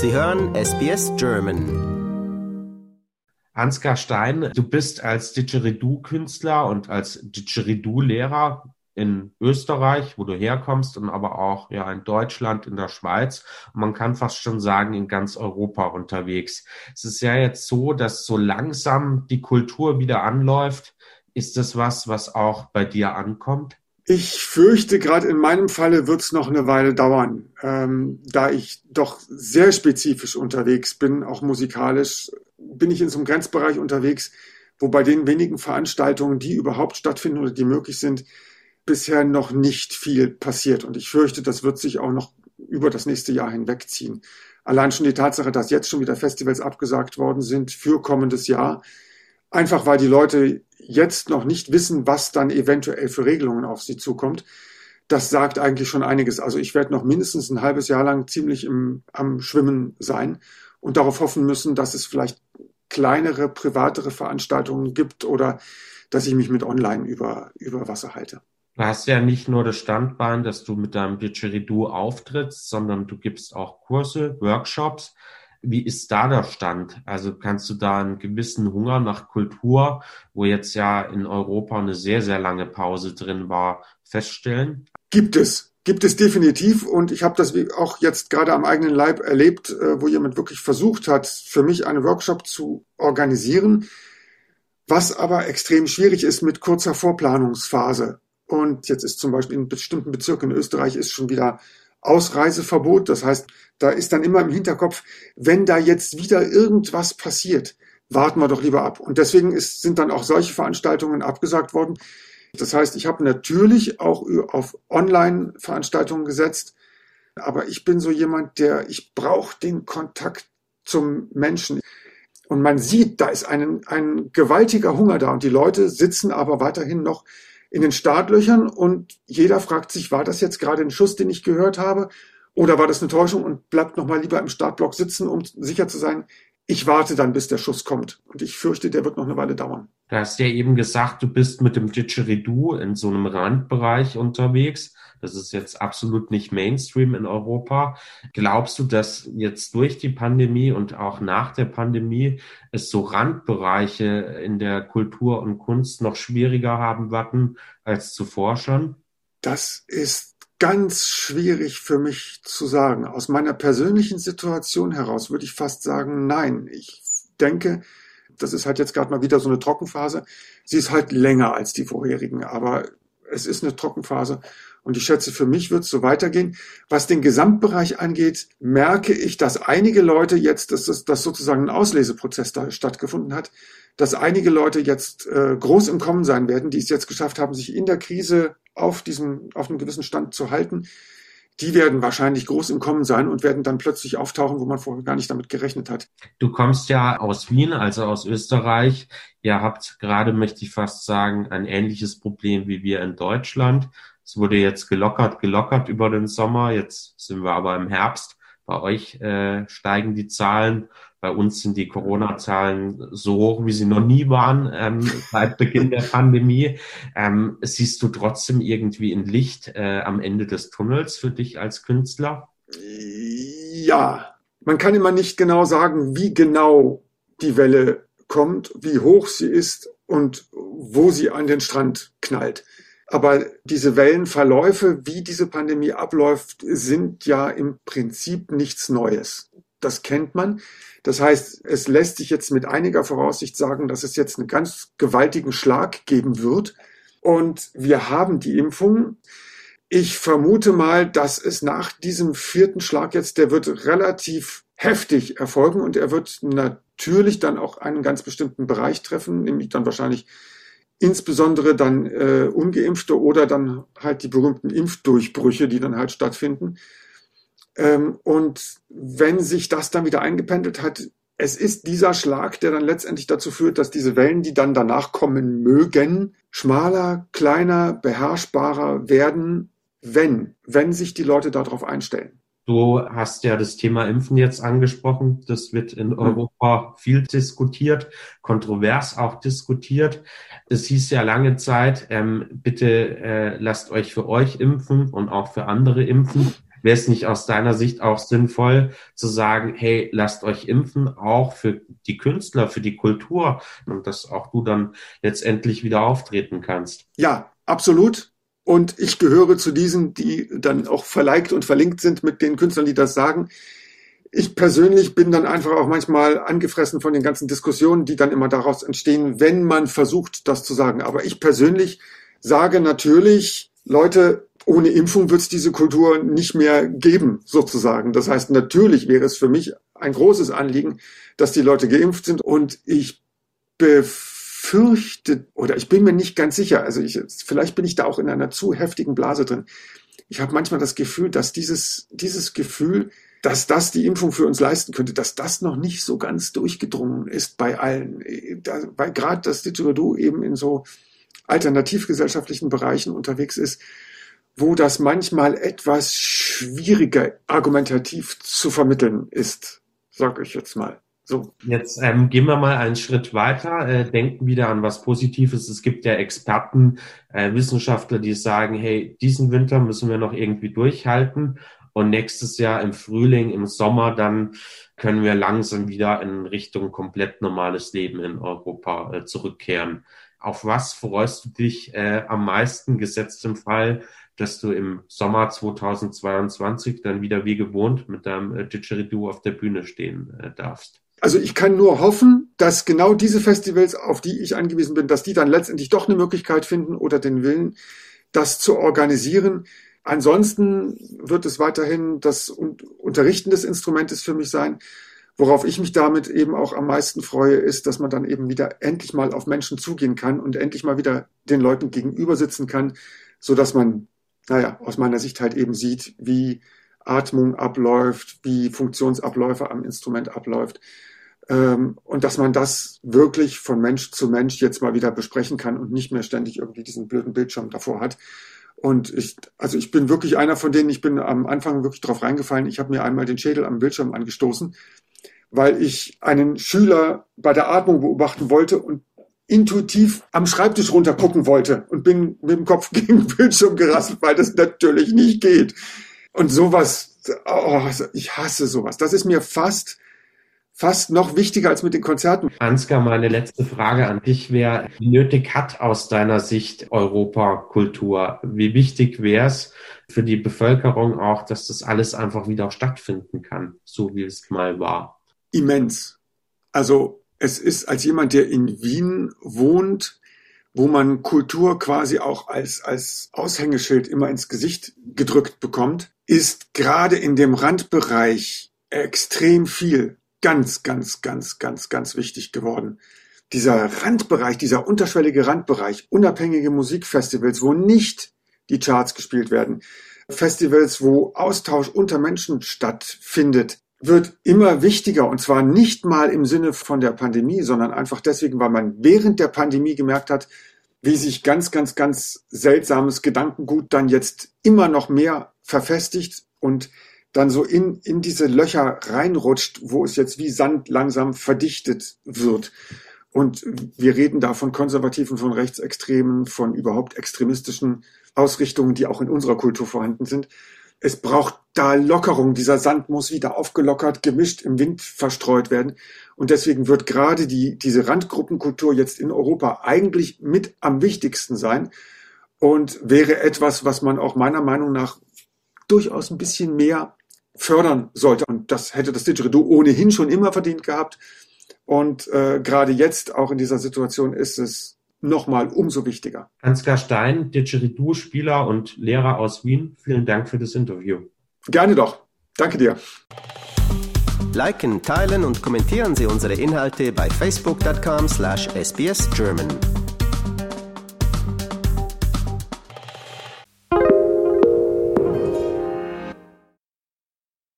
Sie hören SBS German. Ansgar Stein, du bist als Didgeridoo-Künstler und als Didgeridoo-Lehrer in Österreich, wo du herkommst, und aber auch ja in Deutschland, in der Schweiz. Man kann fast schon sagen, in ganz Europa unterwegs. Es ist ja jetzt so, dass so langsam die Kultur wieder anläuft. Ist das was, was auch bei dir ankommt? Ich fürchte, gerade in meinem Falle wird es noch eine Weile dauern, ähm, da ich doch sehr spezifisch unterwegs bin, auch musikalisch, bin ich in so einem Grenzbereich unterwegs, wo bei den wenigen Veranstaltungen, die überhaupt stattfinden oder die möglich sind, bisher noch nicht viel passiert. Und ich fürchte, das wird sich auch noch über das nächste Jahr hinwegziehen. Allein schon die Tatsache, dass jetzt schon wieder Festivals abgesagt worden sind für kommendes Jahr, einfach weil die Leute jetzt noch nicht wissen, was dann eventuell für Regelungen auf sie zukommt, das sagt eigentlich schon einiges. Also ich werde noch mindestens ein halbes Jahr lang ziemlich im, am Schwimmen sein und darauf hoffen müssen, dass es vielleicht kleinere, privatere Veranstaltungen gibt oder dass ich mich mit online über, über Wasser halte. Du hast ja nicht nur das Standbein, dass du mit deinem Didgeridoo auftrittst, sondern du gibst auch Kurse, Workshops. Wie ist da der Stand? Also kannst du da einen gewissen Hunger nach Kultur, wo jetzt ja in Europa eine sehr, sehr lange Pause drin war, feststellen? Gibt es. Gibt es definitiv und ich habe das auch jetzt gerade am eigenen Leib erlebt, äh, wo jemand wirklich versucht hat, für mich einen Workshop zu organisieren, was aber extrem schwierig ist mit kurzer Vorplanungsphase. Und jetzt ist zum Beispiel in bestimmten Bezirken in Österreich ist schon wieder Ausreiseverbot. Das heißt, da ist dann immer im Hinterkopf, wenn da jetzt wieder irgendwas passiert, warten wir doch lieber ab. Und deswegen ist, sind dann auch solche Veranstaltungen abgesagt worden. Das heißt, ich habe natürlich auch auf Online-Veranstaltungen gesetzt, aber ich bin so jemand, der, ich brauche den Kontakt zum Menschen. Und man sieht, da ist ein, ein gewaltiger Hunger da und die Leute sitzen aber weiterhin noch in den Startlöchern und jeder fragt sich, war das jetzt gerade ein Schuss, den ich gehört habe? Oder war das eine Täuschung und bleibt nochmal lieber im Startblock sitzen, um sicher zu sein, ich warte dann, bis der Schuss kommt. Und ich fürchte, der wird noch eine Weile dauern. Du hast ja eben gesagt, du bist mit dem Didgeridoo in so einem Randbereich unterwegs. Das ist jetzt absolut nicht Mainstream in Europa. Glaubst du, dass jetzt durch die Pandemie und auch nach der Pandemie es so Randbereiche in der Kultur und Kunst noch schwieriger haben werden als zuvor schon? Das ist ganz schwierig für mich zu sagen. Aus meiner persönlichen Situation heraus würde ich fast sagen, nein. Ich denke, das ist halt jetzt gerade mal wieder so eine Trockenphase. Sie ist halt länger als die vorherigen, aber es ist eine Trockenphase und ich schätze, für mich wird es so weitergehen. Was den Gesamtbereich angeht, merke ich, dass einige Leute jetzt, dass, das, dass sozusagen ein Ausleseprozess da stattgefunden hat, dass einige Leute jetzt äh, groß im Kommen sein werden, die es jetzt geschafft haben, sich in der Krise auf diesem, auf einem gewissen Stand zu halten. Die werden wahrscheinlich groß im Kommen sein und werden dann plötzlich auftauchen, wo man vorher gar nicht damit gerechnet hat. Du kommst ja aus Wien, also aus Österreich. Ihr habt gerade, möchte ich fast sagen, ein ähnliches Problem wie wir in Deutschland. Es wurde jetzt gelockert, gelockert über den Sommer. Jetzt sind wir aber im Herbst. Bei euch äh, steigen die Zahlen. Bei uns sind die Corona-Zahlen so hoch, wie sie noch nie waren ähm, seit Beginn der Pandemie. Ähm, siehst du trotzdem irgendwie ein Licht äh, am Ende des Tunnels für dich als Künstler? Ja, man kann immer nicht genau sagen, wie genau die Welle kommt, wie hoch sie ist und wo sie an den Strand knallt. Aber diese Wellenverläufe, wie diese Pandemie abläuft, sind ja im Prinzip nichts Neues. Das kennt man. Das heißt, es lässt sich jetzt mit einiger Voraussicht sagen, dass es jetzt einen ganz gewaltigen Schlag geben wird. Und wir haben die Impfung. Ich vermute mal, dass es nach diesem vierten Schlag jetzt, der wird relativ heftig erfolgen und er wird natürlich dann auch einen ganz bestimmten Bereich treffen, nämlich dann wahrscheinlich insbesondere dann äh, ungeimpfte oder dann halt die berühmten Impfdurchbrüche, die dann halt stattfinden. Ähm, und wenn sich das dann wieder eingependelt hat, es ist dieser Schlag, der dann letztendlich dazu führt, dass diese Wellen, die dann danach kommen mögen, schmaler, kleiner, beherrschbarer werden, wenn, wenn sich die Leute darauf einstellen. Du hast ja das Thema Impfen jetzt angesprochen. Das wird in mhm. Europa viel diskutiert, kontrovers auch diskutiert. Es hieß ja lange Zeit, ähm, bitte äh, lasst euch für euch impfen und auch für andere impfen. wäre es nicht aus deiner Sicht auch sinnvoll zu sagen, hey, lasst euch impfen, auch für die Künstler, für die Kultur und dass auch du dann letztendlich wieder auftreten kannst? Ja, absolut. Und ich gehöre zu diesen, die dann auch verliked und verlinkt sind mit den Künstlern, die das sagen. Ich persönlich bin dann einfach auch manchmal angefressen von den ganzen Diskussionen, die dann immer daraus entstehen, wenn man versucht, das zu sagen. Aber ich persönlich sage natürlich, Leute, ohne Impfung wird es diese Kultur nicht mehr geben, sozusagen. Das heißt, natürlich wäre es für mich ein großes Anliegen, dass die Leute geimpft sind. Und ich befürchte, oder ich bin mir nicht ganz sicher, also ich, vielleicht bin ich da auch in einer zu heftigen Blase drin. Ich habe manchmal das Gefühl, dass dieses, dieses Gefühl, dass das die Impfung für uns leisten könnte, dass das noch nicht so ganz durchgedrungen ist bei allen. Da, weil gerade das Didgeridoo eben in so alternativgesellschaftlichen Bereichen unterwegs ist, wo das manchmal etwas schwieriger argumentativ zu vermitteln ist, sag ich jetzt mal. So. Jetzt ähm, gehen wir mal einen Schritt weiter, äh, denken wieder an was Positives. Es gibt ja Experten, äh, Wissenschaftler, die sagen, hey, diesen Winter müssen wir noch irgendwie durchhalten und nächstes Jahr im Frühling, im Sommer, dann können wir langsam wieder in Richtung komplett normales Leben in Europa äh, zurückkehren. Auf was freust du dich äh, am meisten, gesetzt im Fall, dass du im Sommer 2022 dann wieder wie gewohnt mit deinem äh, Didgeridoo auf der Bühne stehen äh, darfst? Also ich kann nur hoffen, dass genau diese Festivals, auf die ich angewiesen bin, dass die dann letztendlich doch eine Möglichkeit finden oder den Willen, das zu organisieren. Ansonsten wird es weiterhin das Unterrichten des Instrumentes für mich sein. Worauf ich mich damit eben auch am meisten freue, ist, dass man dann eben wieder endlich mal auf Menschen zugehen kann und endlich mal wieder den Leuten gegenüber sitzen kann, so dass man, naja, aus meiner Sicht halt eben sieht, wie Atmung abläuft, wie Funktionsabläufe am Instrument abläuft. Ähm, und dass man das wirklich von Mensch zu Mensch jetzt mal wieder besprechen kann und nicht mehr ständig irgendwie diesen blöden Bildschirm davor hat. Und ich, also ich bin wirklich einer von denen, ich bin am Anfang wirklich drauf reingefallen. Ich habe mir einmal den Schädel am Bildschirm angestoßen, weil ich einen Schüler bei der Atmung beobachten wollte und intuitiv am Schreibtisch runter gucken wollte und bin mit dem Kopf gegen den Bildschirm gerasselt, weil das natürlich nicht geht. Und sowas, oh, ich hasse sowas. Das ist mir fast fast noch wichtiger als mit den Konzerten. Ansgar, meine letzte Frage an dich wäre, wie nötig hat aus deiner Sicht Europa Kultur? Wie wichtig wäre es für die Bevölkerung auch, dass das alles einfach wieder stattfinden kann, so wie es mal war? Immens. Also es ist als jemand, der in Wien wohnt, wo man Kultur quasi auch als, als Aushängeschild immer ins Gesicht gedrückt bekommt, ist gerade in dem Randbereich extrem viel ganz, ganz, ganz, ganz, ganz wichtig geworden. Dieser Randbereich, dieser unterschwellige Randbereich, unabhängige Musikfestivals, wo nicht die Charts gespielt werden, Festivals, wo Austausch unter Menschen stattfindet, wird immer wichtiger und zwar nicht mal im Sinne von der Pandemie, sondern einfach deswegen, weil man während der Pandemie gemerkt hat, wie sich ganz, ganz, ganz seltsames Gedankengut dann jetzt immer noch mehr verfestigt und dann so in, in diese Löcher reinrutscht, wo es jetzt wie Sand langsam verdichtet wird. Und wir reden da von Konservativen, von Rechtsextremen, von überhaupt extremistischen Ausrichtungen, die auch in unserer Kultur vorhanden sind. Es braucht da Lockerung. Dieser Sand muss wieder aufgelockert, gemischt, im Wind verstreut werden. Und deswegen wird gerade die, diese Randgruppenkultur jetzt in Europa eigentlich mit am wichtigsten sein und wäre etwas, was man auch meiner Meinung nach durchaus ein bisschen mehr fördern sollte. Und das hätte das Didgeridoo ohnehin schon immer verdient gehabt. Und äh, gerade jetzt, auch in dieser Situation, ist es nochmal umso wichtiger. Ansgar Stein, Didgeridoo-Spieler und Lehrer aus Wien, vielen Dank für das Interview. Gerne doch. Danke dir. Liken, teilen und kommentieren Sie unsere Inhalte bei facebook.com slash sbsgerman.